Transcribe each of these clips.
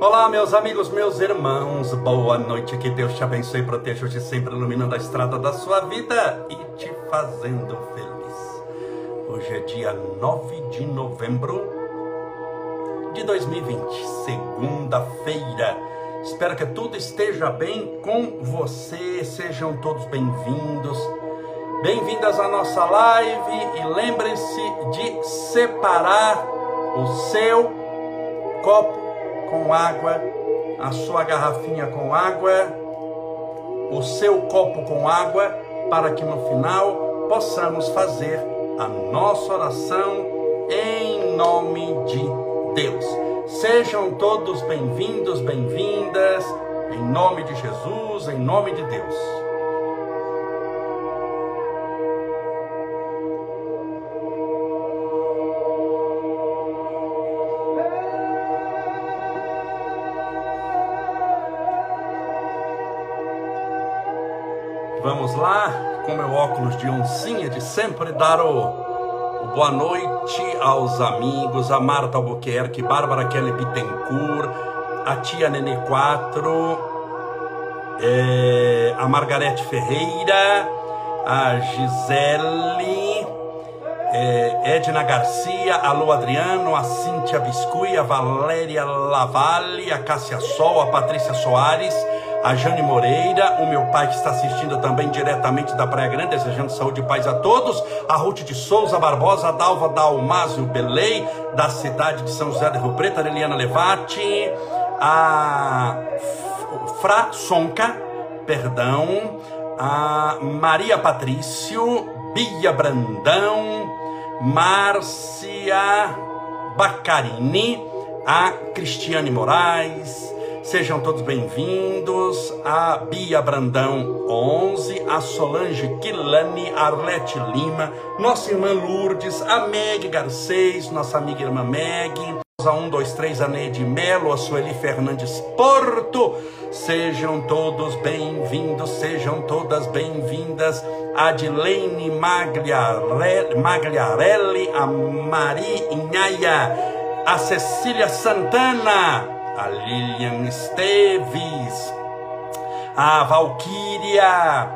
Olá, meus amigos, meus irmãos, boa noite, que Deus te abençoe e proteja hoje sempre iluminando a estrada da sua vida e te fazendo feliz. Hoje é dia 9 de novembro de 2020, segunda-feira. Espero que tudo esteja bem com você, sejam todos bem-vindos. Bem-vindas à nossa live e lembre-se de separar o seu copo com água, a sua garrafinha com água, o seu copo com água, para que no final possamos fazer a nossa oração em nome de Deus. Sejam todos bem-vindos, bem-vindas, em nome de Jesus, em nome de Deus. Com meu óculos de oncinha de sempre dar o, boa noite aos amigos, a Marta Albuquerque, Bárbara Kelly Bittencourt, a tia Nenê 4, é, a Margarete Ferreira, a Gisele, é, Edna Garcia, alô Adriano, a Cíntia Biscui, a Valéria Lavalle, a Cássia Sol, a Patrícia Soares, a Jane Moreira, o meu pai que está assistindo também diretamente da Praia Grande, desejando saúde e paz a todos, a Ruth de Souza Barbosa, a Dalva Dalmásio Belei, da cidade de São José do Rio Preto, a Liliana Levati, a Fra Sonca, perdão, a Maria Patrício, Bia Brandão, Márcia Bacarini, a Cristiane Moraes, Sejam todos bem-vindos. A Bia Brandão 11, a Solange Quilani, Arlete Lima, nossa irmã Lourdes, a Meg Garcês, nossa amiga irmã Meg. A 1, 2, 3, a Neide Melo, a Sueli Fernandes Porto. Sejam todos bem-vindos, sejam todas bem-vindas. A Dilene Magliarelli, Magliarelli, a Mari Inhaia, a Cecília Santana a Lilian Esteves, a Valquíria,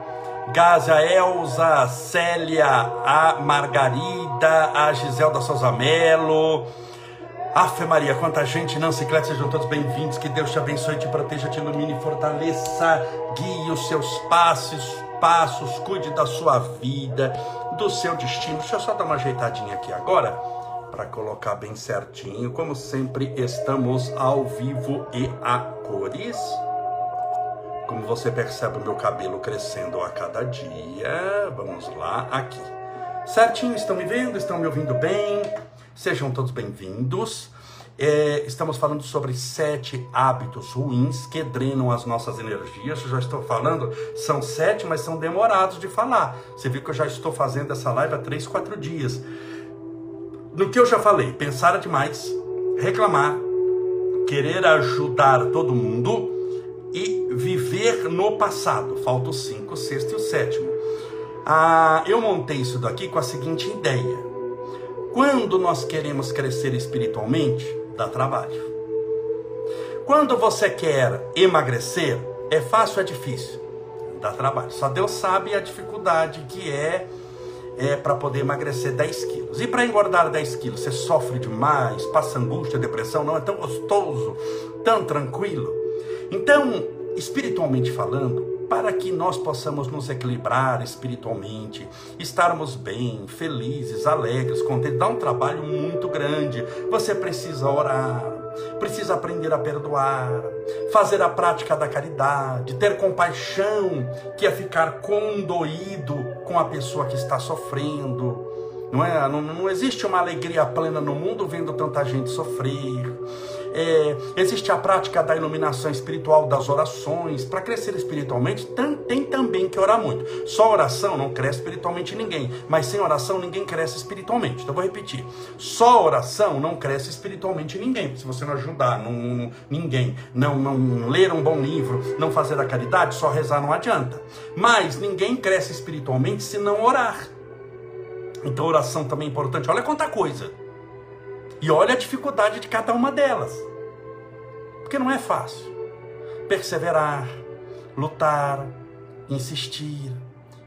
Gaza Elza, Célia, a Margarida, a Giselda Souza Melo. Afe Maria, quanta gente, Nancy Cléia, sejam todos bem-vindos. Que Deus te abençoe, te proteja, te ilumine fortaleça. Guie os seus passos, passos, cuide da sua vida, do seu destino. Deixa eu só dar uma ajeitadinha aqui agora para colocar bem certinho. Como sempre, estamos ao vivo e a cores. Como você percebe, meu cabelo crescendo a cada dia. Vamos lá, aqui. Certinho, estão me vendo? Estão me ouvindo bem? Sejam todos bem-vindos. É, estamos falando sobre sete hábitos ruins que drenam as nossas energias. Eu já estou falando, são sete, mas são demorados de falar. Você viu que eu já estou fazendo essa live há três, quatro dias no que eu já falei, pensar demais, reclamar, querer ajudar todo mundo e viver no passado. Falta o 5, o sexto e o sétimo. Ah, eu montei isso daqui com a seguinte ideia: quando nós queremos crescer espiritualmente, dá trabalho. Quando você quer emagrecer, é fácil ou é difícil? Dá trabalho. Só Deus sabe a dificuldade que é é para poder emagrecer 10 quilos. E para engordar 10 quilos, você sofre demais, passa angústia, depressão, não é tão gostoso, tão tranquilo. Então, espiritualmente falando, para que nós possamos nos equilibrar espiritualmente, estarmos bem, felizes, alegres, contentes, dá um trabalho muito grande. Você precisa orar, precisa aprender a perdoar, fazer a prática da caridade, ter compaixão, que é ficar condoído com a pessoa que está sofrendo. Não, é? não, não existe uma alegria plena no mundo vendo tanta gente sofrer. É, existe a prática da iluminação espiritual, das orações. Para crescer espiritualmente, tem também que orar muito. Só oração não cresce espiritualmente ninguém, mas sem oração ninguém cresce espiritualmente. Então vou repetir: só oração não cresce espiritualmente ninguém. Se você não ajudar não, não, ninguém, não, não ler um bom livro, não fazer a caridade, só rezar não adianta. Mas ninguém cresce espiritualmente se não orar. Então oração também é importante. Olha quanta coisa. E olha a dificuldade de cada uma delas. Porque não é fácil. Perseverar, lutar, insistir,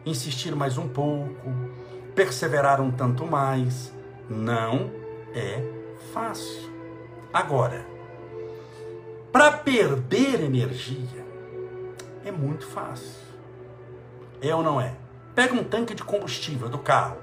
insistir mais um pouco, perseverar um tanto mais, não é fácil. Agora, para perder energia é muito fácil. É ou não é? Pega um tanque de combustível do carro.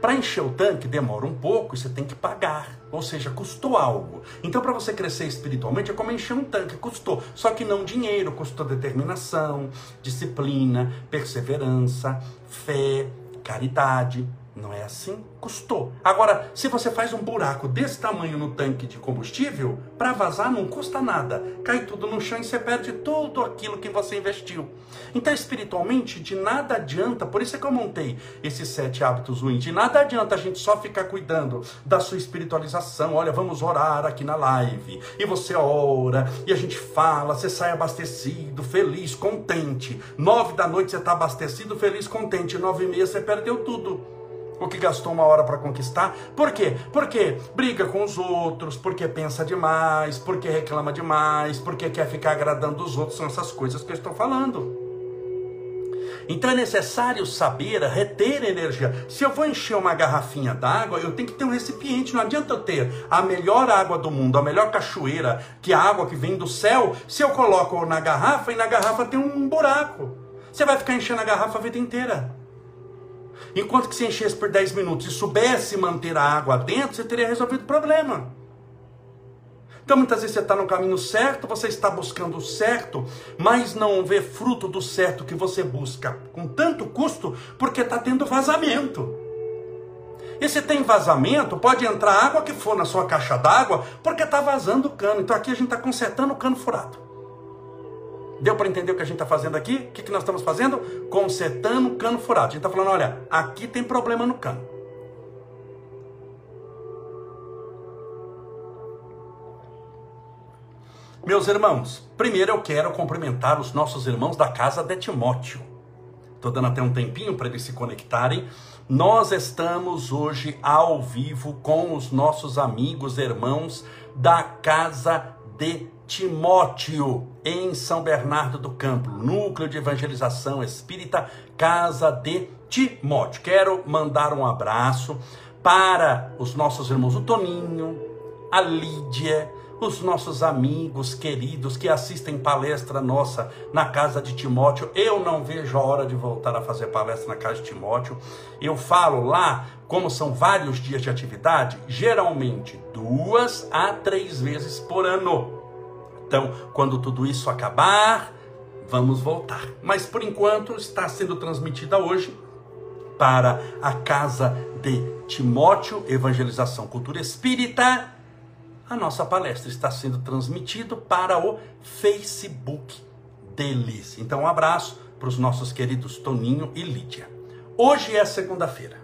Para encher o tanque demora um pouco e você tem que pagar, ou seja, custou algo. Então, para você crescer espiritualmente, é como encher um tanque, custou. Só que não dinheiro, custou determinação, disciplina, perseverança, fé, caridade. Não é assim? Custou. Agora, se você faz um buraco desse tamanho no tanque de combustível, para vazar não custa nada. Cai tudo no chão e você perde tudo aquilo que você investiu. Então, espiritualmente, de nada adianta, por isso é que eu montei esses sete hábitos ruins. De nada adianta a gente só ficar cuidando da sua espiritualização. Olha, vamos orar aqui na live. E você ora, e a gente fala, você sai abastecido, feliz, contente. Nove da noite você está abastecido, feliz, contente. Nove e meia você perdeu tudo o que gastou uma hora para conquistar. Por quê? Porque briga com os outros, porque pensa demais, porque reclama demais, porque quer ficar agradando os outros. São essas coisas que eu estou falando. Então é necessário saber reter energia. Se eu vou encher uma garrafinha d'água, eu tenho que ter um recipiente. Não adianta eu ter a melhor água do mundo, a melhor cachoeira, que é a água que vem do céu, se eu coloco na garrafa e na garrafa tem um buraco. Você vai ficar enchendo a garrafa a vida inteira. Enquanto que se enchesse por 10 minutos e soubesse manter a água dentro, você teria resolvido o problema. Então muitas vezes você está no caminho certo, você está buscando o certo, mas não vê fruto do certo que você busca com tanto custo, porque está tendo vazamento. E se tem vazamento, pode entrar água que for na sua caixa d'água, porque está vazando o cano. Então aqui a gente está consertando o cano furado. Deu para entender o que a gente está fazendo aqui? O que, que nós estamos fazendo? Consertando o cano furado. A gente está falando, olha, aqui tem problema no cano. Meus irmãos, primeiro eu quero cumprimentar os nossos irmãos da casa de Timóteo. Estou dando até um tempinho para eles se conectarem. Nós estamos hoje ao vivo com os nossos amigos, irmãos da casa de Timóteo, em São Bernardo do Campo, Núcleo de Evangelização Espírita, Casa de Timóteo. Quero mandar um abraço para os nossos irmãos, o Toninho, a Lídia, os nossos amigos queridos que assistem palestra nossa na casa de Timóteo. Eu não vejo a hora de voltar a fazer palestra na casa de Timóteo. Eu falo lá, como são vários dias de atividade, geralmente duas a três vezes por ano. Então, quando tudo isso acabar, vamos voltar. Mas por enquanto está sendo transmitida hoje para a casa de Timóteo, Evangelização Cultura Espírita. A nossa palestra está sendo transmitida para o Facebook deles. Então, um abraço para os nossos queridos Toninho e Lídia. Hoje é segunda-feira.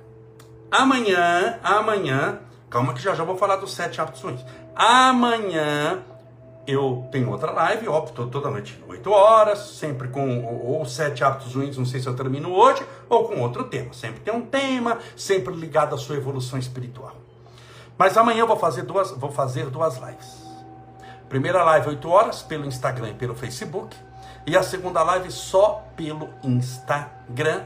Amanhã, amanhã, calma que já já vou falar dos sete hábitos ruins. Amanhã eu tenho outra live, óbvio, toda noite, 8 horas, sempre com ou sete hábitos ruins, não sei se eu termino hoje, ou com outro tema. Sempre tem um tema, sempre ligado à sua evolução espiritual. Mas amanhã eu vou fazer duas, vou fazer duas lives. Primeira live 8 horas pelo Instagram e pelo Facebook, e a segunda live só pelo Instagram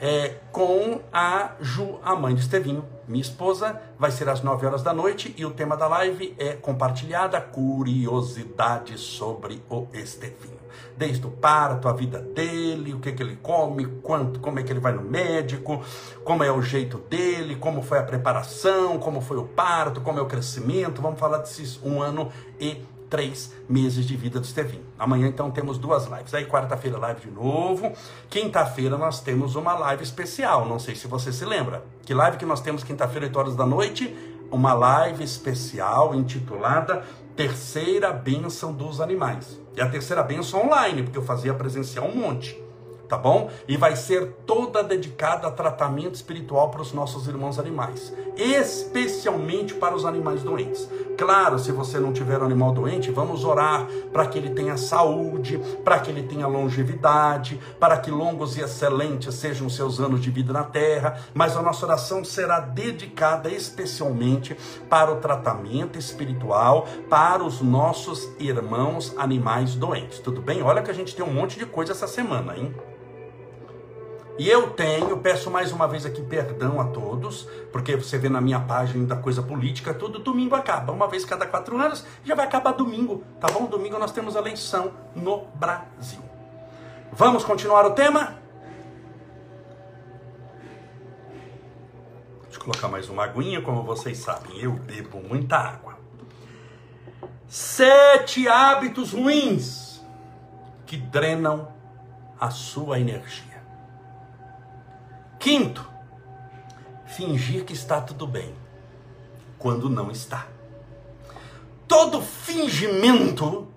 é, com a Ju, a mãe de Estevinho, minha esposa. Vai ser às 9 horas da noite e o tema da live é compartilhada curiosidade sobre o Estevinho. Desde o parto, a vida dele, o que, que ele come, quanto, como é que ele vai no médico, como é o jeito dele, como foi a preparação, como foi o parto, como é o crescimento. Vamos falar desses um ano e três meses de vida do Estevinho. Amanhã, então, temos duas lives. Aí, quarta-feira, live de novo. Quinta-feira, nós temos uma live especial. Não sei se você se lembra. Que live que nós temos quinta-feira, 8 horas da noite? Uma live especial intitulada Terceira Bênção dos Animais. E a terceira bênção online, porque eu fazia presencial um monte. Tá bom? E vai ser toda dedicada a tratamento espiritual para os nossos irmãos animais, especialmente para os animais doentes. Claro, se você não tiver um animal doente, vamos orar para que ele tenha saúde, para que ele tenha longevidade, para que longos e excelentes sejam seus anos de vida na terra, mas a nossa oração será dedicada especialmente para o tratamento espiritual para os nossos irmãos animais doentes. Tudo bem? Olha que a gente tem um monte de coisa essa semana, hein? E eu tenho, peço mais uma vez aqui perdão a todos, porque você vê na minha página da coisa política, tudo domingo acaba, uma vez cada quatro anos, já vai acabar domingo, tá bom? Domingo nós temos eleição no Brasil. Vamos continuar o tema? Deixa eu colocar mais uma aguinha, como vocês sabem, eu bebo muita água. Sete hábitos ruins que drenam a sua energia. Quinto, fingir que está tudo bem, quando não está. Todo fingimento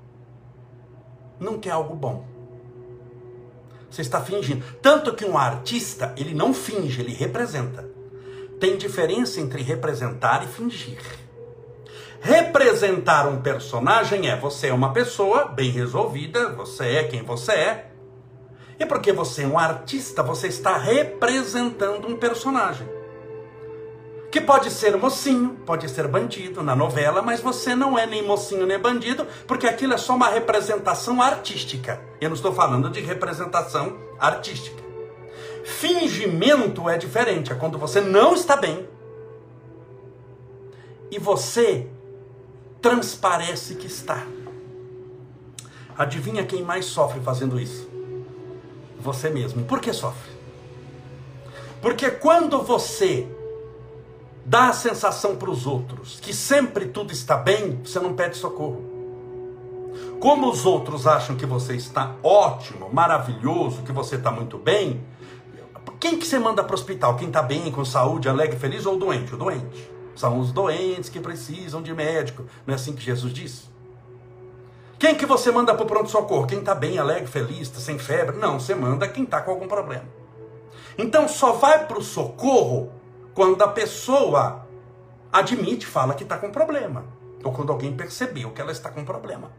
não quer algo bom. Você está fingindo. Tanto que um artista, ele não finge, ele representa. Tem diferença entre representar e fingir. Representar um personagem é você é uma pessoa bem resolvida, você é quem você é, e porque você é um artista, você está representando um personagem. Que pode ser mocinho, pode ser bandido na novela, mas você não é nem mocinho nem bandido, porque aquilo é só uma representação artística. Eu não estou falando de representação artística. Fingimento é diferente, é quando você não está bem e você transparece que está. Adivinha quem mais sofre fazendo isso? Você mesmo. Por que sofre? Porque quando você dá a sensação para os outros que sempre tudo está bem, você não pede socorro. Como os outros acham que você está ótimo, maravilhoso, que você está muito bem, quem que você manda para o hospital? Quem está bem, com saúde, alegre, feliz ou doente? O doente. São os doentes que precisam de médico. Não é assim que Jesus disse? Quem que você manda para o pronto-socorro? Quem está bem, alegre, feliz, tá sem febre? Não, você manda quem está com algum problema. Então só vai para o socorro quando a pessoa admite, fala que está com problema. Ou quando alguém percebeu que ela está com problema.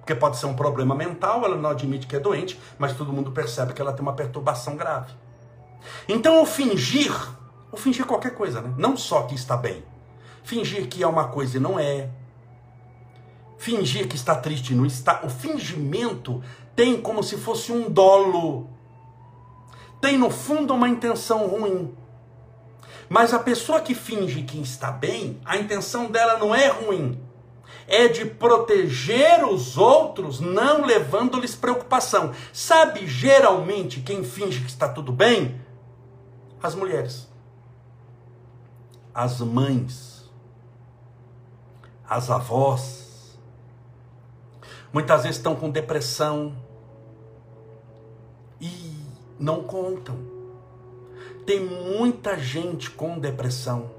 Porque pode ser um problema mental, ela não admite que é doente, mas todo mundo percebe que ela tem uma perturbação grave. Então o fingir, o fingir qualquer coisa, né? Não só que está bem. Fingir que é uma coisa e não é, Fingir que está triste não está. O fingimento tem como se fosse um dolo. Tem no fundo uma intenção ruim. Mas a pessoa que finge que está bem, a intenção dela não é ruim. É de proteger os outros, não levando-lhes preocupação. Sabe geralmente quem finge que está tudo bem? As mulheres. As mães. As avós Muitas vezes estão com depressão e não contam. Tem muita gente com depressão.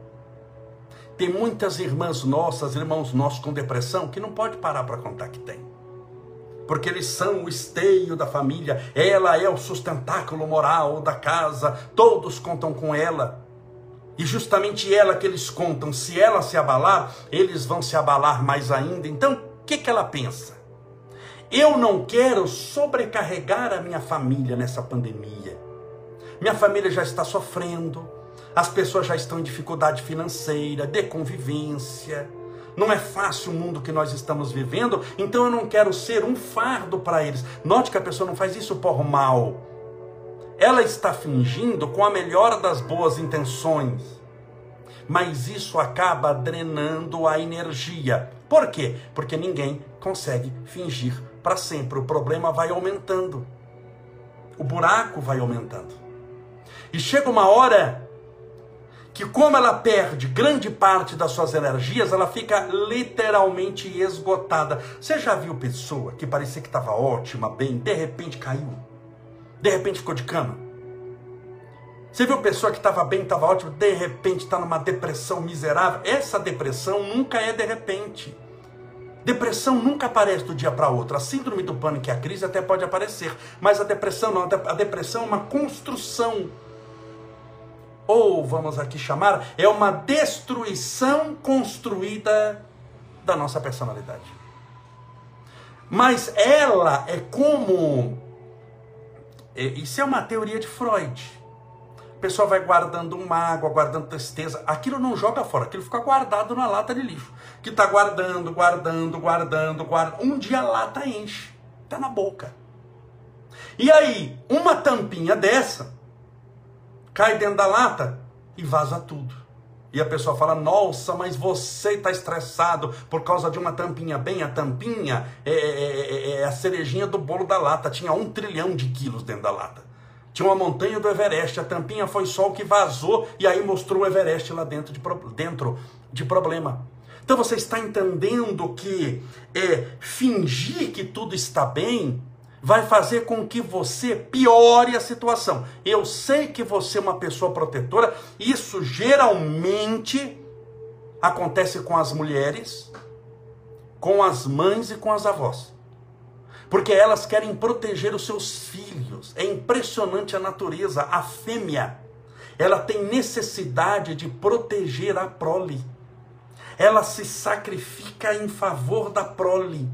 Tem muitas irmãs nossas, irmãos nossos com depressão que não pode parar para contar que tem. Porque eles são o esteio da família, ela é o sustentáculo moral da casa, todos contam com ela. E justamente ela que eles contam, se ela se abalar, eles vão se abalar mais ainda. Então, o que, que ela pensa? Eu não quero sobrecarregar a minha família nessa pandemia. Minha família já está sofrendo, as pessoas já estão em dificuldade financeira, de convivência. Não é fácil o mundo que nós estamos vivendo, então eu não quero ser um fardo para eles. Note que a pessoa não faz isso por mal. Ela está fingindo com a melhor das boas intenções. Mas isso acaba drenando a energia. Por quê? Porque ninguém consegue fingir para sempre. O problema vai aumentando. O buraco vai aumentando. E chega uma hora que, como ela perde grande parte das suas energias, ela fica literalmente esgotada. Você já viu pessoa que parecia que estava ótima, bem, de repente caiu? De repente ficou de cama? Você viu pessoa que estava bem, estava ótima, de repente está numa depressão miserável? Essa depressão nunca é de repente. Depressão nunca aparece do dia para outro. A síndrome do pânico e a crise até pode aparecer, mas a depressão não. A depressão é uma construção. Ou vamos aqui chamar, é uma destruição construída da nossa personalidade. Mas ela é como. É, isso é uma teoria de Freud. Pessoa vai guardando mágoa, guardando tristeza. Aquilo não joga fora, aquilo fica guardado na lata de lixo. Que está guardando, guardando, guardando, guardando. Um dia a lata enche. Está na boca. E aí, uma tampinha dessa cai dentro da lata e vaza tudo. E a pessoa fala: Nossa, mas você está estressado por causa de uma tampinha. Bem, a tampinha é, é, é, a cerejinha do bolo da lata. Tinha um trilhão de quilos dentro da lata. Tinha uma montanha do Everest. A tampinha foi o que vazou e aí mostrou o Everest lá dentro de, dentro de problema. Então você está entendendo que é, fingir que tudo está bem vai fazer com que você piore a situação. Eu sei que você é uma pessoa protetora, isso geralmente acontece com as mulheres, com as mães e com as avós. Porque elas querem proteger os seus filhos. É impressionante a natureza, a fêmea. Ela tem necessidade de proteger a prole. Ela se sacrifica em favor da prole.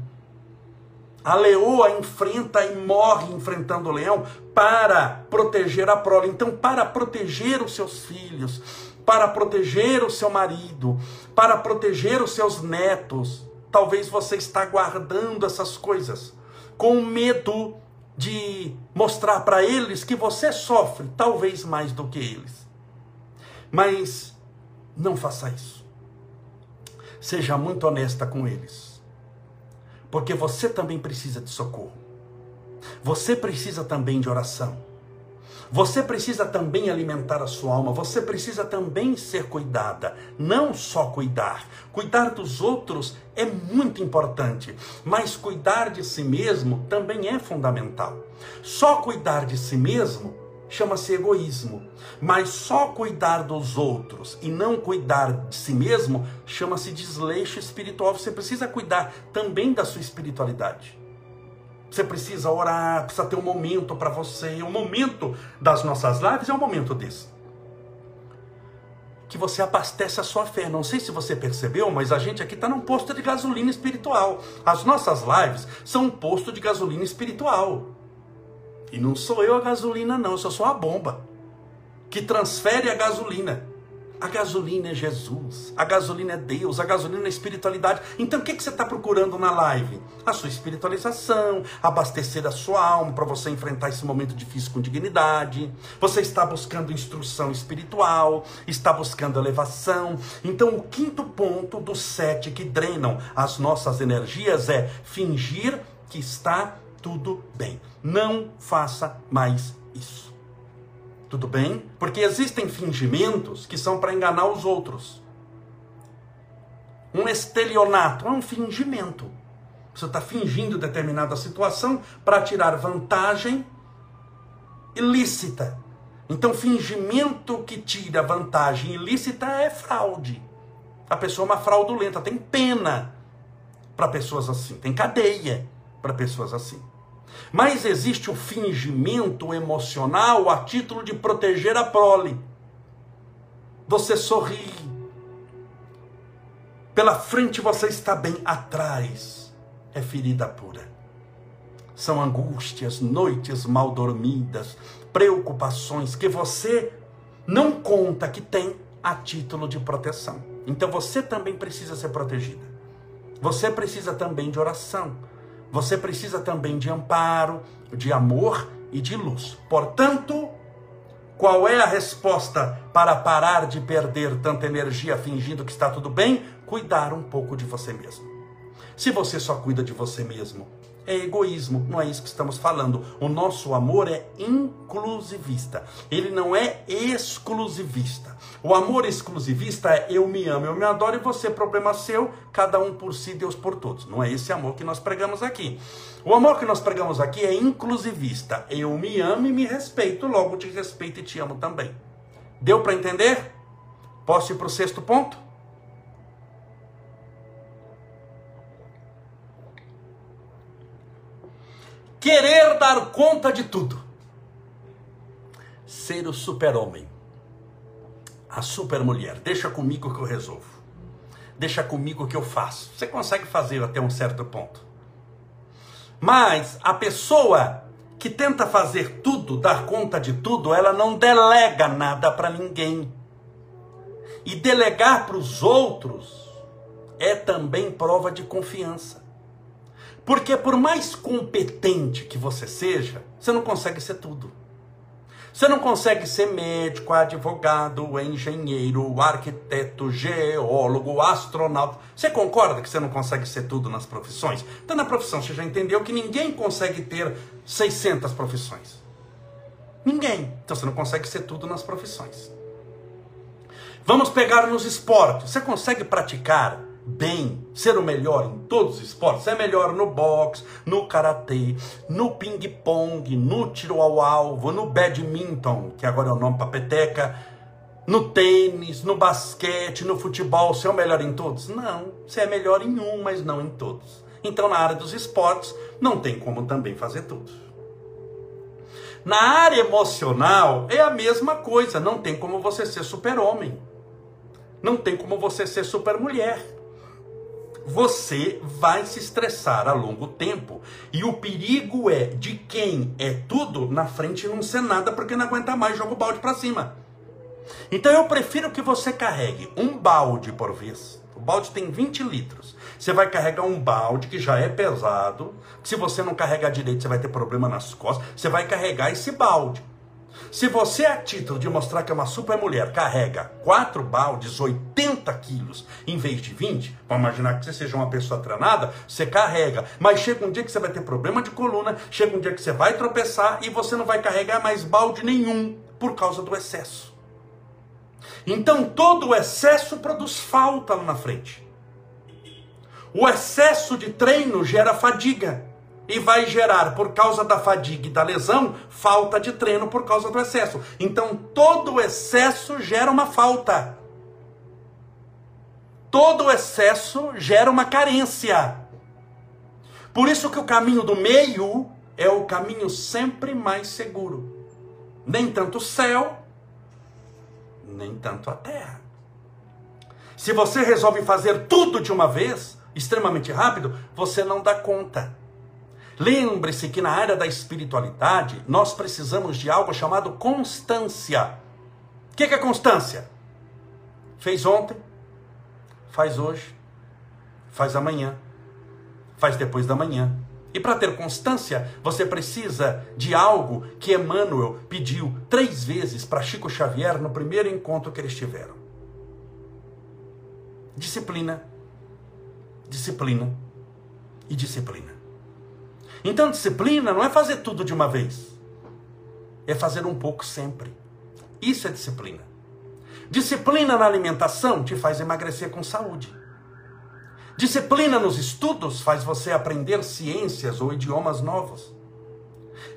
A leoa enfrenta e morre enfrentando o leão para proteger a prole. Então, para proteger os seus filhos, para proteger o seu marido, para proteger os seus netos, talvez você está guardando essas coisas com medo de mostrar para eles que você sofre, talvez mais do que eles. Mas não faça isso. Seja muito honesta com eles porque você também precisa de socorro. Você precisa também de oração. Você precisa também alimentar a sua alma, você precisa também ser cuidada, não só cuidar. Cuidar dos outros é muito importante, mas cuidar de si mesmo também é fundamental. Só cuidar de si mesmo chama-se egoísmo. Mas só cuidar dos outros e não cuidar de si mesmo chama-se desleixo espiritual. Você precisa cuidar também da sua espiritualidade. Você precisa orar, precisa ter um momento para você. O momento das nossas lives é um momento desse. Que você abastece a sua fé. Não sei se você percebeu, mas a gente aqui está num posto de gasolina espiritual. As nossas lives são um posto de gasolina espiritual. E não sou eu a gasolina, não, eu sou só a bomba que transfere a gasolina. A gasolina é Jesus, a gasolina é Deus, a gasolina é espiritualidade. Então o que, que você está procurando na live? A sua espiritualização, abastecer a sua alma para você enfrentar esse momento difícil com dignidade. Você está buscando instrução espiritual, está buscando elevação. Então o quinto ponto dos sete que drenam as nossas energias é fingir que está tudo bem. Não faça mais isso. Tudo bem? Porque existem fingimentos que são para enganar os outros. Um estelionato é um fingimento. Você está fingindo determinada situação para tirar vantagem ilícita. Então, fingimento que tira vantagem ilícita é fraude. A pessoa é uma fraudulenta, tem pena para pessoas assim, tem cadeia para pessoas assim. Mas existe o fingimento emocional a título de proteger a prole. Você sorri. Pela frente você está bem, atrás é ferida pura. São angústias, noites mal dormidas, preocupações que você não conta que tem a título de proteção. Então você também precisa ser protegida. Você precisa também de oração você precisa também de amparo, de amor e de luz. Portanto, qual é a resposta para parar de perder tanta energia fingindo que está tudo bem? Cuidar um pouco de você mesmo. Se você só cuida de você mesmo, é egoísmo, não é isso que estamos falando. O nosso amor é inclusivista, ele não é exclusivista. O amor exclusivista é eu me amo, eu me adoro e você, problema seu, cada um por si, Deus por todos. Não é esse amor que nós pregamos aqui. O amor que nós pregamos aqui é inclusivista. Eu me amo e me respeito, logo te respeito e te amo também. Deu para entender? Posso ir para o sexto ponto? Querer dar conta de tudo. Ser o super-homem, a super-mulher. Deixa comigo que eu resolvo. Deixa comigo que eu faço. Você consegue fazer até um certo ponto. Mas a pessoa que tenta fazer tudo, dar conta de tudo, ela não delega nada para ninguém. E delegar para os outros é também prova de confiança. Porque por mais competente que você seja, você não consegue ser tudo. Você não consegue ser médico, advogado, engenheiro, arquiteto, geólogo, astronauta. Você concorda que você não consegue ser tudo nas profissões? Então, na profissão, você já entendeu que ninguém consegue ter 600 profissões. Ninguém. Então, você não consegue ser tudo nas profissões. Vamos pegar nos esportes. Você consegue praticar bem, ser o melhor em todos os esportes, é melhor no boxe, no karatê, no ping-pong, no tiro ao alvo, no badminton, que agora é o nome para peteca, no tênis, no basquete, no futebol, você é o melhor em todos? Não, você é melhor em um, mas não em todos. Então, na área dos esportes, não tem como também fazer tudo. Na área emocional, é a mesma coisa, não tem como você ser super-homem. Não tem como você ser super-mulher você vai se estressar a longo tempo. E o perigo é de quem é tudo na frente não ser nada porque não aguenta mais, joga o balde para cima. Então eu prefiro que você carregue um balde por vez. O balde tem 20 litros. Você vai carregar um balde que já é pesado. Se você não carregar direito, você vai ter problema nas costas. Você vai carregar esse balde. Se você, a título de mostrar que é uma super mulher, carrega quatro baldes, 80 quilos, em vez de 20, vamos imaginar que você seja uma pessoa treinada, você carrega. Mas chega um dia que você vai ter problema de coluna, chega um dia que você vai tropeçar e você não vai carregar mais balde nenhum por causa do excesso. Então todo o excesso produz falta lá na frente. O excesso de treino gera fadiga e vai gerar, por causa da fadiga e da lesão, falta de treino por causa do excesso. Então, todo excesso gera uma falta. Todo excesso gera uma carência. Por isso que o caminho do meio é o caminho sempre mais seguro. Nem tanto o céu, nem tanto a terra. Se você resolve fazer tudo de uma vez, extremamente rápido, você não dá conta. Lembre-se que na área da espiritualidade nós precisamos de algo chamado constância. O que é constância? Fez ontem, faz hoje, faz amanhã, faz depois da manhã. E para ter constância, você precisa de algo que Emmanuel pediu três vezes para Chico Xavier no primeiro encontro que eles tiveram: disciplina, disciplina e disciplina. Então, disciplina não é fazer tudo de uma vez, é fazer um pouco sempre. Isso é disciplina. Disciplina na alimentação te faz emagrecer com saúde. Disciplina nos estudos faz você aprender ciências ou idiomas novos.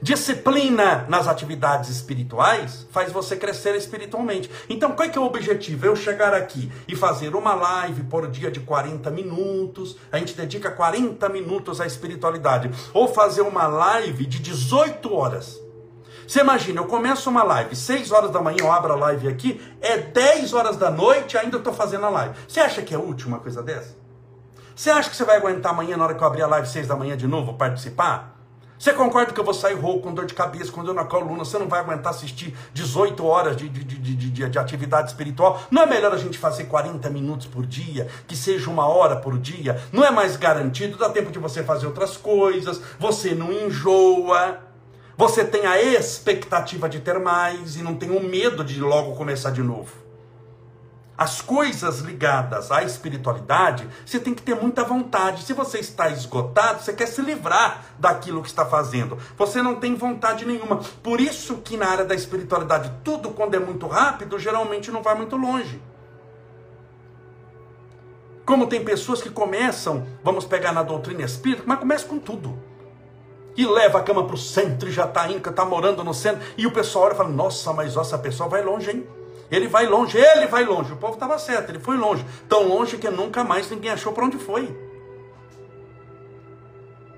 Disciplina nas atividades espirituais faz você crescer espiritualmente. Então, qual é, que é o objetivo? Eu chegar aqui e fazer uma live por dia de 40 minutos, a gente dedica 40 minutos à espiritualidade, ou fazer uma live de 18 horas. Você imagina, eu começo uma live, 6 horas da manhã eu abro a live aqui, é 10 horas da noite ainda estou fazendo a live. Você acha que é útil uma coisa dessa? Você acha que você vai aguentar amanhã, na hora que eu abrir a live 6 da manhã de novo, participar? Você concorda que eu vou sair rouco, com dor de cabeça, com dor na coluna? Você não vai aguentar assistir 18 horas de, de, de, de, de atividade espiritual? Não é melhor a gente fazer 40 minutos por dia, que seja uma hora por dia? Não é mais garantido? Dá tempo de você fazer outras coisas, você não enjoa, você tem a expectativa de ter mais e não tem o medo de logo começar de novo. As coisas ligadas à espiritualidade, você tem que ter muita vontade. Se você está esgotado, você quer se livrar daquilo que está fazendo. Você não tem vontade nenhuma. Por isso que na área da espiritualidade, tudo quando é muito rápido, geralmente não vai muito longe. Como tem pessoas que começam, vamos pegar na doutrina espírita, mas começa com tudo. E leva a cama para o centro e já está indo, está morando no centro. E o pessoal olha e fala: Nossa, mas essa pessoa vai longe, hein? Ele vai longe, ele vai longe. O povo estava certo, ele foi longe. Tão longe que nunca mais ninguém achou para onde foi.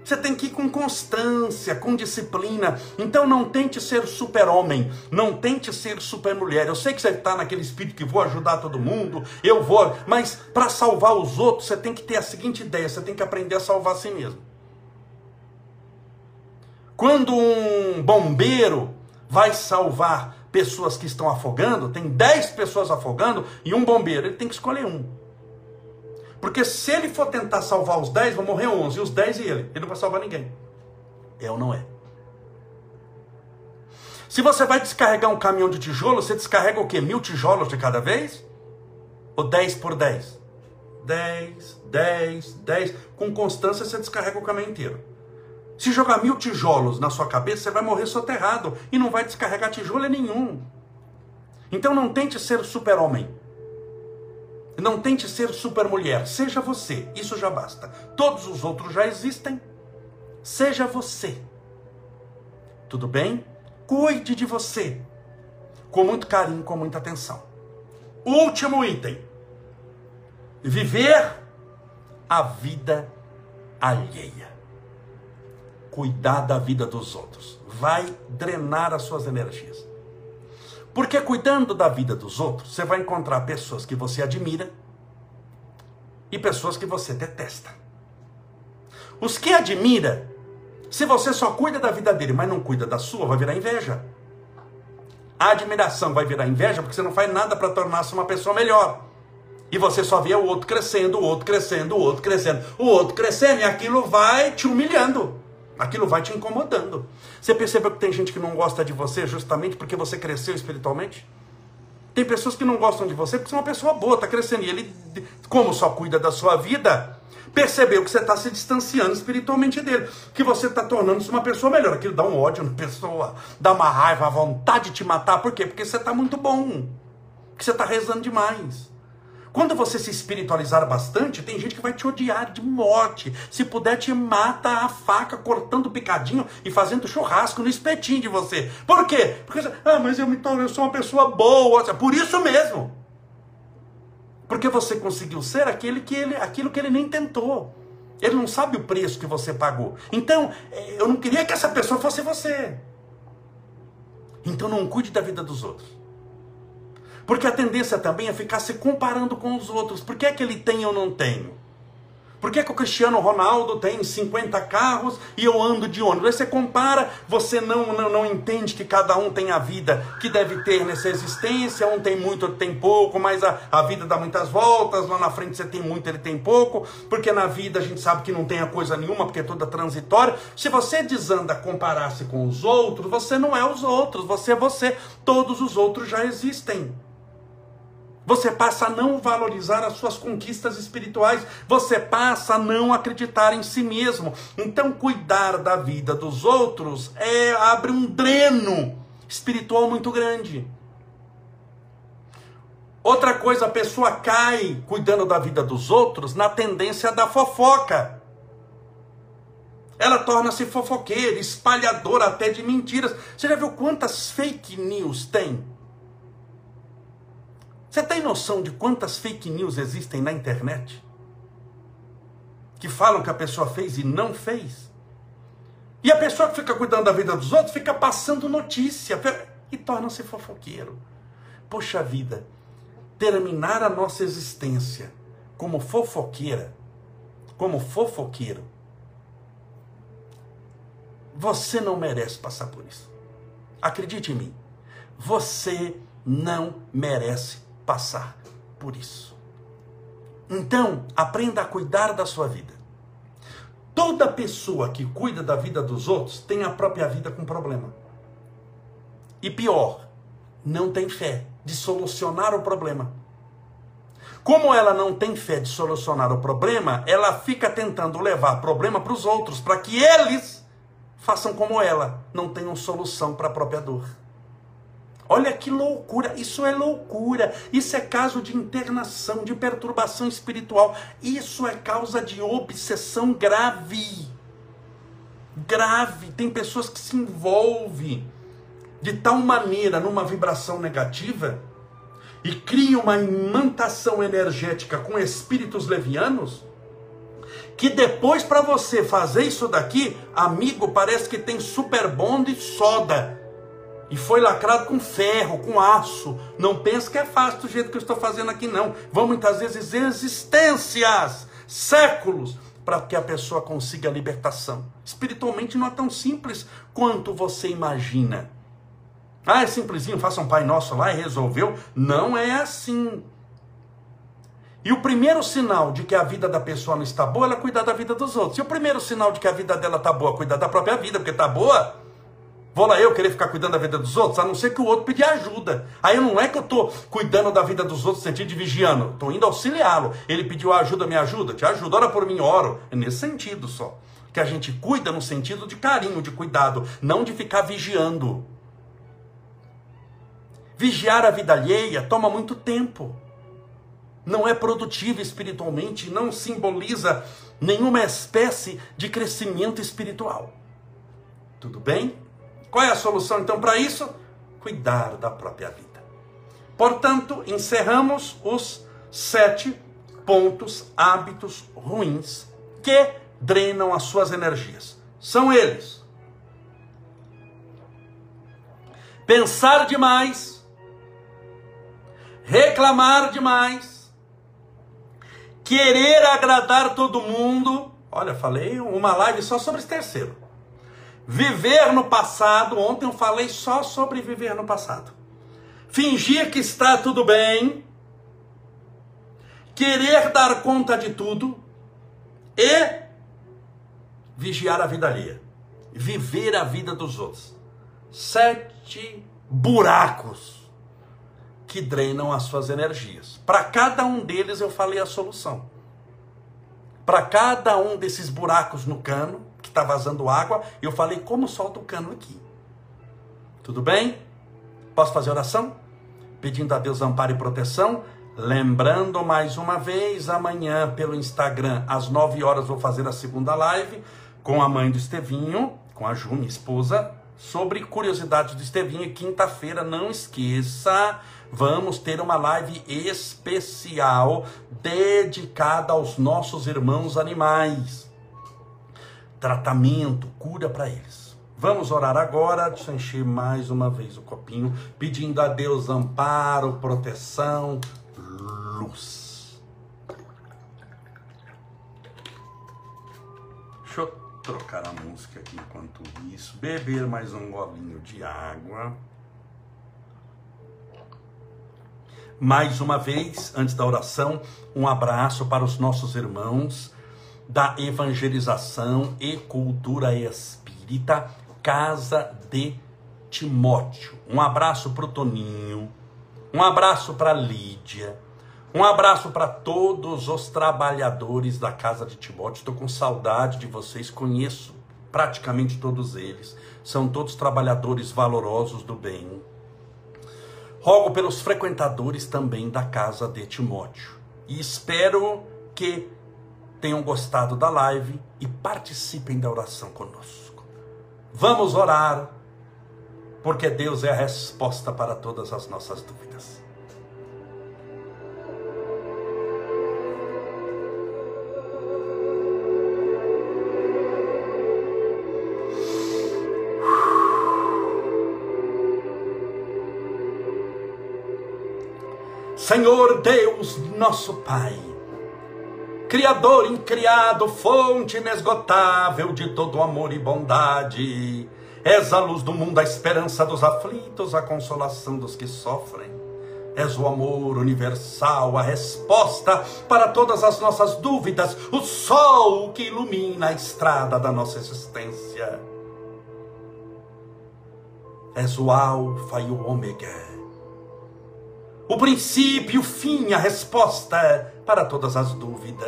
Você tem que ir com constância, com disciplina. Então não tente ser super-homem, não tente ser super-mulher. Eu sei que você está naquele espírito que vou ajudar todo mundo, eu vou, mas para salvar os outros, você tem que ter a seguinte ideia: você tem que aprender a salvar a si mesmo. Quando um bombeiro vai salvar pessoas que estão afogando, tem 10 pessoas afogando e um bombeiro, ele tem que escolher um. Porque se ele for tentar salvar os 10, vão morrer 11. E os 10 e ele. Ele não vai salvar ninguém. É ou não é? Se você vai descarregar um caminhão de tijolo, você descarrega o quê? Mil tijolos de cada vez? Ou 10 por 10? 10, 10, 10. Com constância você descarrega o caminhão inteiro. Se jogar mil tijolos na sua cabeça, você vai morrer soterrado e não vai descarregar tijolo nenhum. Então não tente ser super-homem. Não tente ser supermulher, seja você, isso já basta. Todos os outros já existem. Seja você. Tudo bem? Cuide de você. Com muito carinho, com muita atenção. Último item. Viver a vida alheia. Cuidar da vida dos outros. Vai drenar as suas energias. Porque cuidando da vida dos outros, você vai encontrar pessoas que você admira e pessoas que você detesta. Os que admira, se você só cuida da vida dele, mas não cuida da sua, vai virar inveja. A admiração vai virar inveja porque você não faz nada para tornar-se uma pessoa melhor. E você só vê o outro crescendo, o outro crescendo, o outro crescendo, o outro crescendo, e aquilo vai te humilhando. Aquilo vai te incomodando. Você percebeu que tem gente que não gosta de você justamente porque você cresceu espiritualmente? Tem pessoas que não gostam de você porque você é uma pessoa boa, está crescendo. E ele, como só cuida da sua vida, percebeu que você está se distanciando espiritualmente dele. Que você está tornando-se uma pessoa melhor. Aquilo dá um ódio na pessoa, dá uma raiva, a vontade de te matar. Por quê? Porque você está muito bom. Porque você está rezando demais. Quando você se espiritualizar bastante, tem gente que vai te odiar de morte. Se puder, te mata a faca, cortando picadinho e fazendo churrasco no espetinho de você. Por quê? Porque você, ah, mas eu, torno, eu sou uma pessoa boa. Por isso mesmo. Porque você conseguiu ser aquele que ele, aquilo que ele nem tentou. Ele não sabe o preço que você pagou. Então, eh, eu não queria que essa pessoa fosse você. Então não cuide da vida dos outros. Porque a tendência também é ficar se comparando com os outros. Por que é que ele tem ou não tenho? Por que, é que o Cristiano Ronaldo tem 50 carros e eu ando de ônibus? Aí você compara, você não, não, não entende que cada um tem a vida que deve ter nessa existência, um tem muito, outro tem pouco, mas a, a vida dá muitas voltas, lá na frente você tem muito, ele tem pouco, porque na vida a gente sabe que não tem a coisa nenhuma, porque é toda transitória. Se você desanda comparar-se com os outros, você não é os outros, você é você. Todos os outros já existem. Você passa a não valorizar as suas conquistas espirituais. Você passa a não acreditar em si mesmo. Então, cuidar da vida dos outros é abre um dreno espiritual muito grande. Outra coisa, a pessoa cai cuidando da vida dos outros na tendência da fofoca. Ela torna-se fofoqueira, espalhadora até de mentiras. Você já viu quantas fake news tem? Você tem noção de quantas fake news existem na internet? Que falam que a pessoa fez e não fez? E a pessoa que fica cuidando da vida dos outros fica passando notícia e torna-se fofoqueiro. Poxa vida, terminar a nossa existência como fofoqueira, como fofoqueiro, você não merece passar por isso. Acredite em mim, você não merece passar por isso. Então, aprenda a cuidar da sua vida. Toda pessoa que cuida da vida dos outros tem a própria vida com problema. E pior, não tem fé de solucionar o problema. Como ela não tem fé de solucionar o problema, ela fica tentando levar problema para os outros, para que eles façam como ela, não tenham solução para a própria dor. Olha que loucura, isso é loucura. Isso é caso de internação, de perturbação espiritual. Isso é causa de obsessão grave. Grave. Tem pessoas que se envolvem de tal maneira numa vibração negativa e criam uma imantação energética com espíritos levianos que depois para você fazer isso daqui, amigo, parece que tem super bond e soda. E foi lacrado com ferro, com aço. Não pense que é fácil do jeito que eu estou fazendo aqui, não. Vão muitas vezes existências, séculos, para que a pessoa consiga a libertação. Espiritualmente não é tão simples quanto você imagina. Ah, é simplesinho, faça um Pai Nosso lá e resolveu. Não é assim. E o primeiro sinal de que a vida da pessoa não está boa, ela cuidar da vida dos outros. E o primeiro sinal de que a vida dela está boa, cuidar da própria vida, porque está boa, Vou lá eu querer ficar cuidando da vida dos outros, a não ser que o outro pedir ajuda. Aí não é que eu estou cuidando da vida dos outros no sentido de vigiando, estou indo auxiliá-lo. Ele pediu ajuda, me ajuda, te ajuda, ora por mim, oro. É nesse sentido só. Que a gente cuida no sentido de carinho, de cuidado, não de ficar vigiando. Vigiar a vida alheia toma muito tempo. Não é produtivo espiritualmente, não simboliza nenhuma espécie de crescimento espiritual. Tudo bem? Qual é a solução então para isso? Cuidar da própria vida. Portanto, encerramos os sete pontos, hábitos ruins que drenam as suas energias. São eles: pensar demais, reclamar demais, querer agradar todo mundo. Olha, falei uma live só sobre esse terceiro. Viver no passado, ontem eu falei só sobre viver no passado. Fingir que está tudo bem, querer dar conta de tudo e vigiar a vida alheia. Viver a vida dos outros. Sete buracos que drenam as suas energias. Para cada um deles eu falei a solução. Para cada um desses buracos no cano, está vazando água, eu falei como solta o cano aqui. Tudo bem? Posso fazer oração? Pedindo a Deus amparo e proteção. Lembrando mais uma vez, amanhã pelo Instagram, às 9 horas, vou fazer a segunda live com a mãe do Estevinho, com a Ju, minha esposa, sobre curiosidades do Estevinho. Quinta-feira, não esqueça, vamos ter uma live especial dedicada aos nossos irmãos animais tratamento, cura para eles. Vamos orar agora, deixa eu encher mais uma vez o copinho, pedindo a Deus amparo, proteção, luz. Deixa eu trocar a música aqui enquanto isso, beber mais um golinho de água. Mais uma vez, antes da oração, um abraço para os nossos irmãos da evangelização e cultura espírita, Casa de Timóteo. Um abraço para o Toninho, um abraço para Lídia, um abraço para todos os trabalhadores da Casa de Timóteo. Estou com saudade de vocês, conheço praticamente todos eles. São todos trabalhadores valorosos do bem. Rogo pelos frequentadores também da Casa de Timóteo. E espero que tenham gostado da live e participem da oração conosco. Vamos orar, porque Deus é a resposta para todas as nossas dúvidas. Senhor Deus, nosso Pai, Criador incriado, fonte inesgotável de todo amor e bondade. És a luz do mundo, a esperança dos aflitos, a consolação dos que sofrem. És o amor universal, a resposta para todas as nossas dúvidas, o sol que ilumina a estrada da nossa existência. És o Alfa e o Ômega, o princípio o fim, a resposta para todas as dúvidas.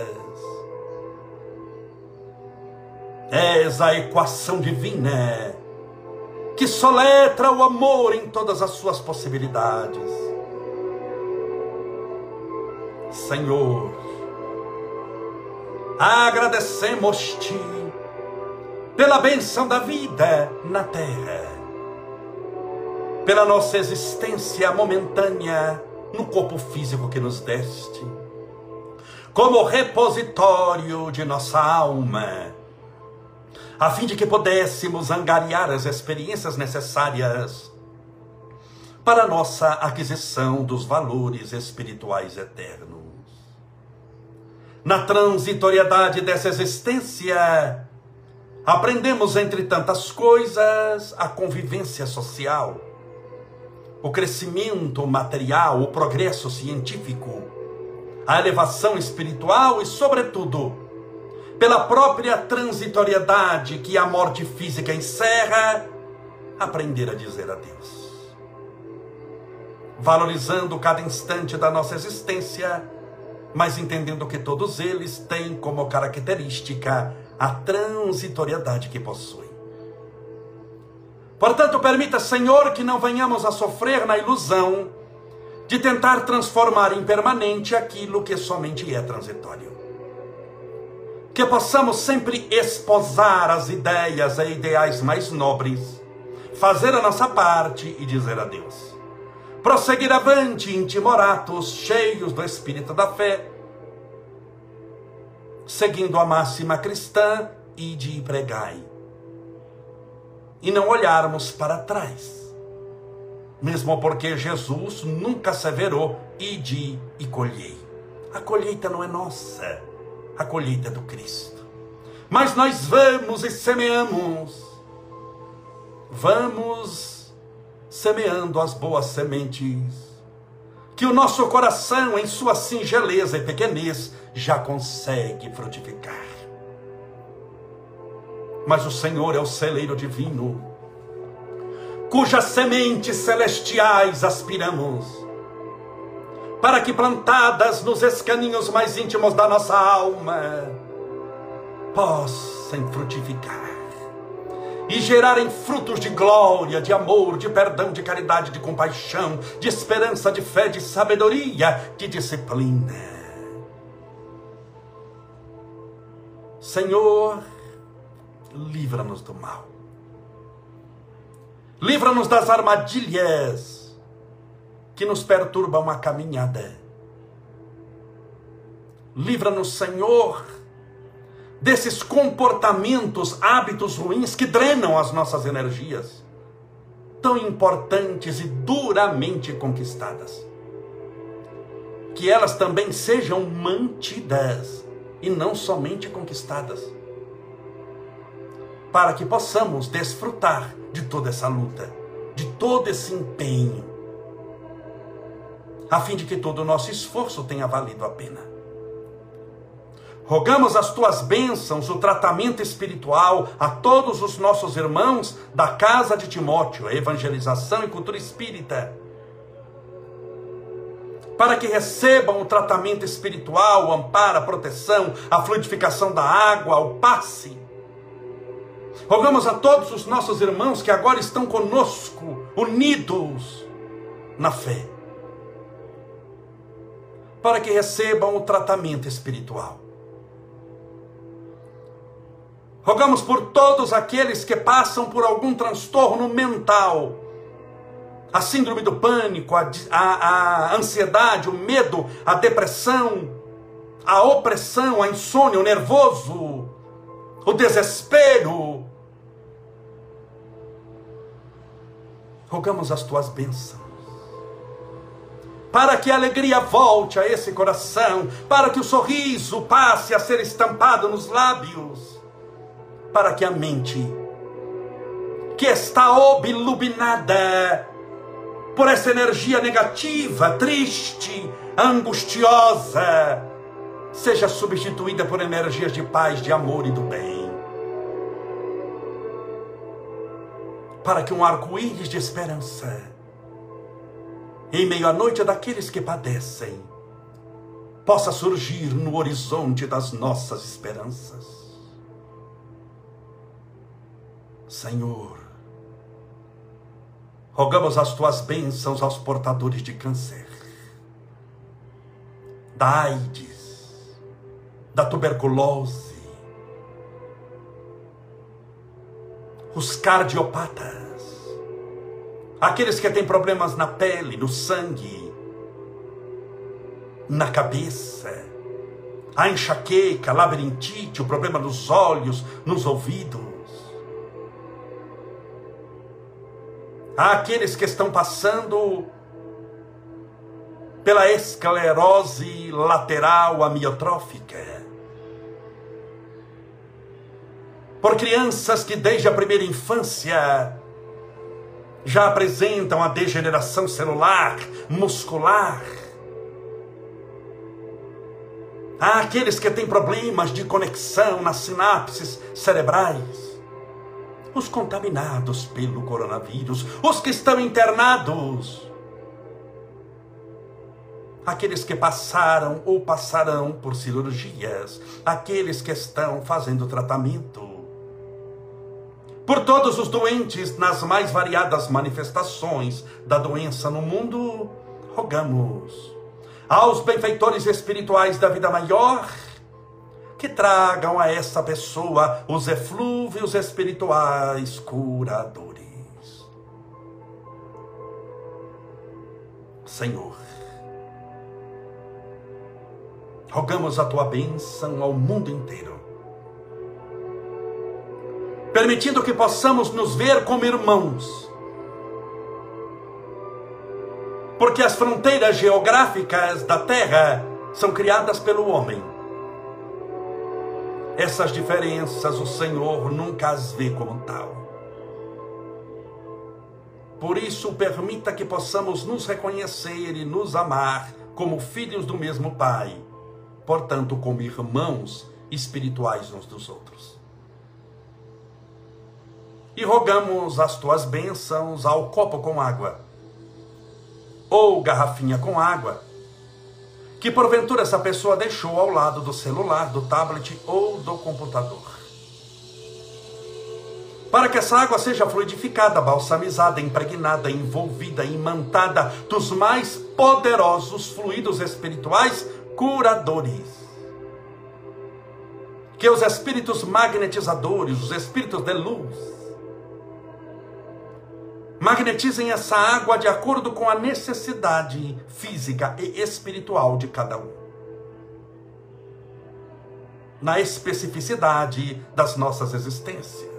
És a equação divina que soletra o amor em todas as suas possibilidades. Senhor, agradecemos-te pela benção da vida na terra, pela nossa existência momentânea no corpo físico que nos deste como repositório de nossa alma, a fim de que pudéssemos angariar as experiências necessárias para nossa aquisição dos valores espirituais eternos. Na transitoriedade dessa existência, aprendemos, entre tantas coisas, a convivência social, o crescimento material, o progresso científico, a elevação espiritual e, sobretudo, pela própria transitoriedade que a morte física encerra, aprender a dizer adeus. Valorizando cada instante da nossa existência, mas entendendo que todos eles têm como característica a transitoriedade que possuem. Portanto, permita, Senhor, que não venhamos a sofrer na ilusão de tentar transformar em permanente aquilo que somente é transitório. Que possamos sempre esposar as ideias e ideais mais nobres, fazer a nossa parte e dizer adeus prosseguir avante, intimoratos, cheios do espírito da fé, seguindo a máxima cristã, e de pregai. E não olharmos para trás, mesmo porque Jesus nunca asseverou, ide e colhei. A colheita não é nossa, a colheita é do Cristo. Mas nós vamos e semeamos, vamos semeando as boas sementes. Que o nosso coração, em sua singeleza e pequenez, já consegue frutificar. Mas o Senhor é o celeiro divino, cujas sementes celestiais aspiramos, para que plantadas nos escaninhos mais íntimos da nossa alma, possam frutificar e gerarem frutos de glória, de amor, de perdão, de caridade, de compaixão, de esperança, de fé, de sabedoria, de disciplina. Senhor, livra-nos do mal. Livra-nos das armadilhas que nos perturbam a caminhada. Livra-nos, Senhor, desses comportamentos, hábitos ruins que drenam as nossas energias, tão importantes e duramente conquistadas. Que elas também sejam mantidas e não somente conquistadas, para que possamos desfrutar de toda essa luta, de todo esse empenho, a fim de que todo o nosso esforço tenha valido a pena. Rogamos as tuas bênçãos, o tratamento espiritual a todos os nossos irmãos da casa de Timóteo, a evangelização e cultura espírita, para que recebam o tratamento espiritual, o amparo, a proteção, a fluidificação da água, o passe. Rogamos a todos os nossos irmãos que agora estão conosco, unidos na fé, para que recebam o tratamento espiritual Rogamos por todos aqueles que passam por algum transtorno mental, a síndrome do pânico, a, a, a, ansiedade, o medo, a depressão, a opressão, a insônia, o nervoso, o desespero. Rogamos as tuas bênçãos. Para que a alegria volte a esse coração, para que o sorriso passe a ser estampado nos lábios para que a mente, que está obluminada por essa energia negativa, triste, angustiosa, seja substituída por energias de paz, de amor e do bem. Para que um arco-íris de esperança, em meio à noite daqueles que padecem, possa surgir no horizonte das nossas esperanças. Senhor, rogamos as tuas bênçãos aos portadores de câncer, da AIDS, da tuberculose, os cardiopatas, aqueles que têm problemas na pele, no sangue, na cabeça, a enxaqueca, labirintite, o problema nos olhos, nos ouvidos. Há aqueles que estão passando pela esclerose lateral amiotrófica. Por crianças que desde a primeira infância já apresentam a degeneração celular, muscular. Há aqueles que têm problemas de conexão nas sinapses cerebrais. Os contaminados pelo coronavírus, os que estão internados. Aqueles que passaram ou passarão por cirurgias, aqueles que estão fazendo tratamento por todos os doentes nas mais variadas manifestações da doença no mundo, rogamos aos benfeitores espirituais da vida maior que tragam a essa pessoa os eflúvios espirituais curadores. Senhor, rogamos a tua bênção ao mundo inteiro permitindo que possamos nos ver como irmãos. Porque as fronteiras geográficas da terra são criadas pelo homem. Essas diferenças o Senhor nunca as vê como tal. Por isso, permita que possamos nos reconhecer e nos amar como filhos do mesmo Pai, portanto, como irmãos espirituais uns dos outros e rogamos as tuas bênçãos ao copo com água, ou garrafinha com água, que porventura essa pessoa deixou ao lado do celular, do tablet ou do computador. Para que essa água seja fluidificada, balsamizada, impregnada, envolvida, imantada dos mais poderosos fluidos espirituais curadores. Que os espíritos magnetizadores, os espíritos de luz, Magnetizem essa água de acordo com a necessidade física e espiritual de cada um. Na especificidade das nossas existências.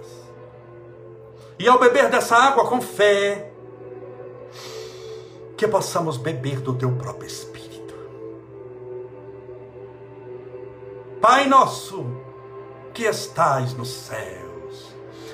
E ao beber dessa água com fé, que possamos beber do teu próprio Espírito. Pai nosso, que estais no céu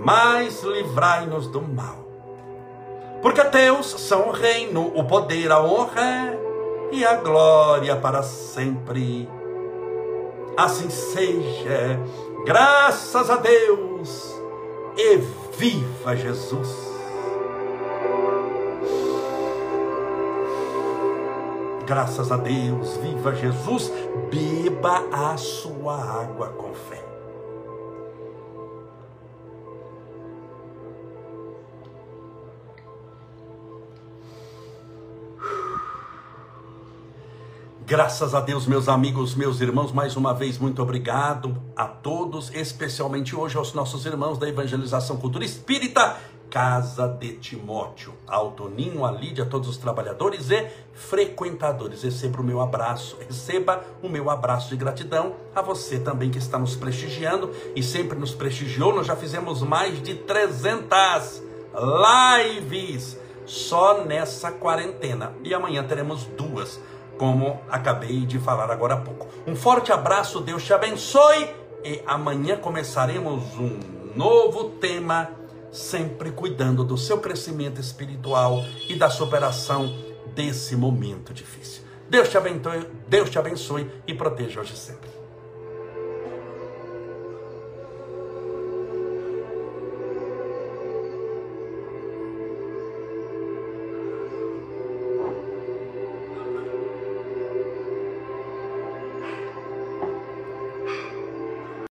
mas livrai-nos do mal. Porque teus são o reino, o poder, a honra e a glória para sempre. Assim seja, graças a Deus e viva Jesus. Graças a Deus, viva Jesus, beba a sua água com fé. Graças a Deus, meus amigos, meus irmãos, mais uma vez, muito obrigado a todos, especialmente hoje aos nossos irmãos da Evangelização Cultura Espírita, Casa de Timóteo, ao Toninho, a Lídia, a todos os trabalhadores e frequentadores. Receba o meu abraço, receba o meu abraço de gratidão a você também que está nos prestigiando e sempre nos prestigiou. Nós já fizemos mais de 300 lives só nessa quarentena e amanhã teremos duas como acabei de falar agora há pouco. Um forte abraço, Deus te abençoe e amanhã começaremos um novo tema, sempre cuidando do seu crescimento espiritual e da superação desse momento difícil. Deus te abençoe, Deus te abençoe e proteja hoje sempre.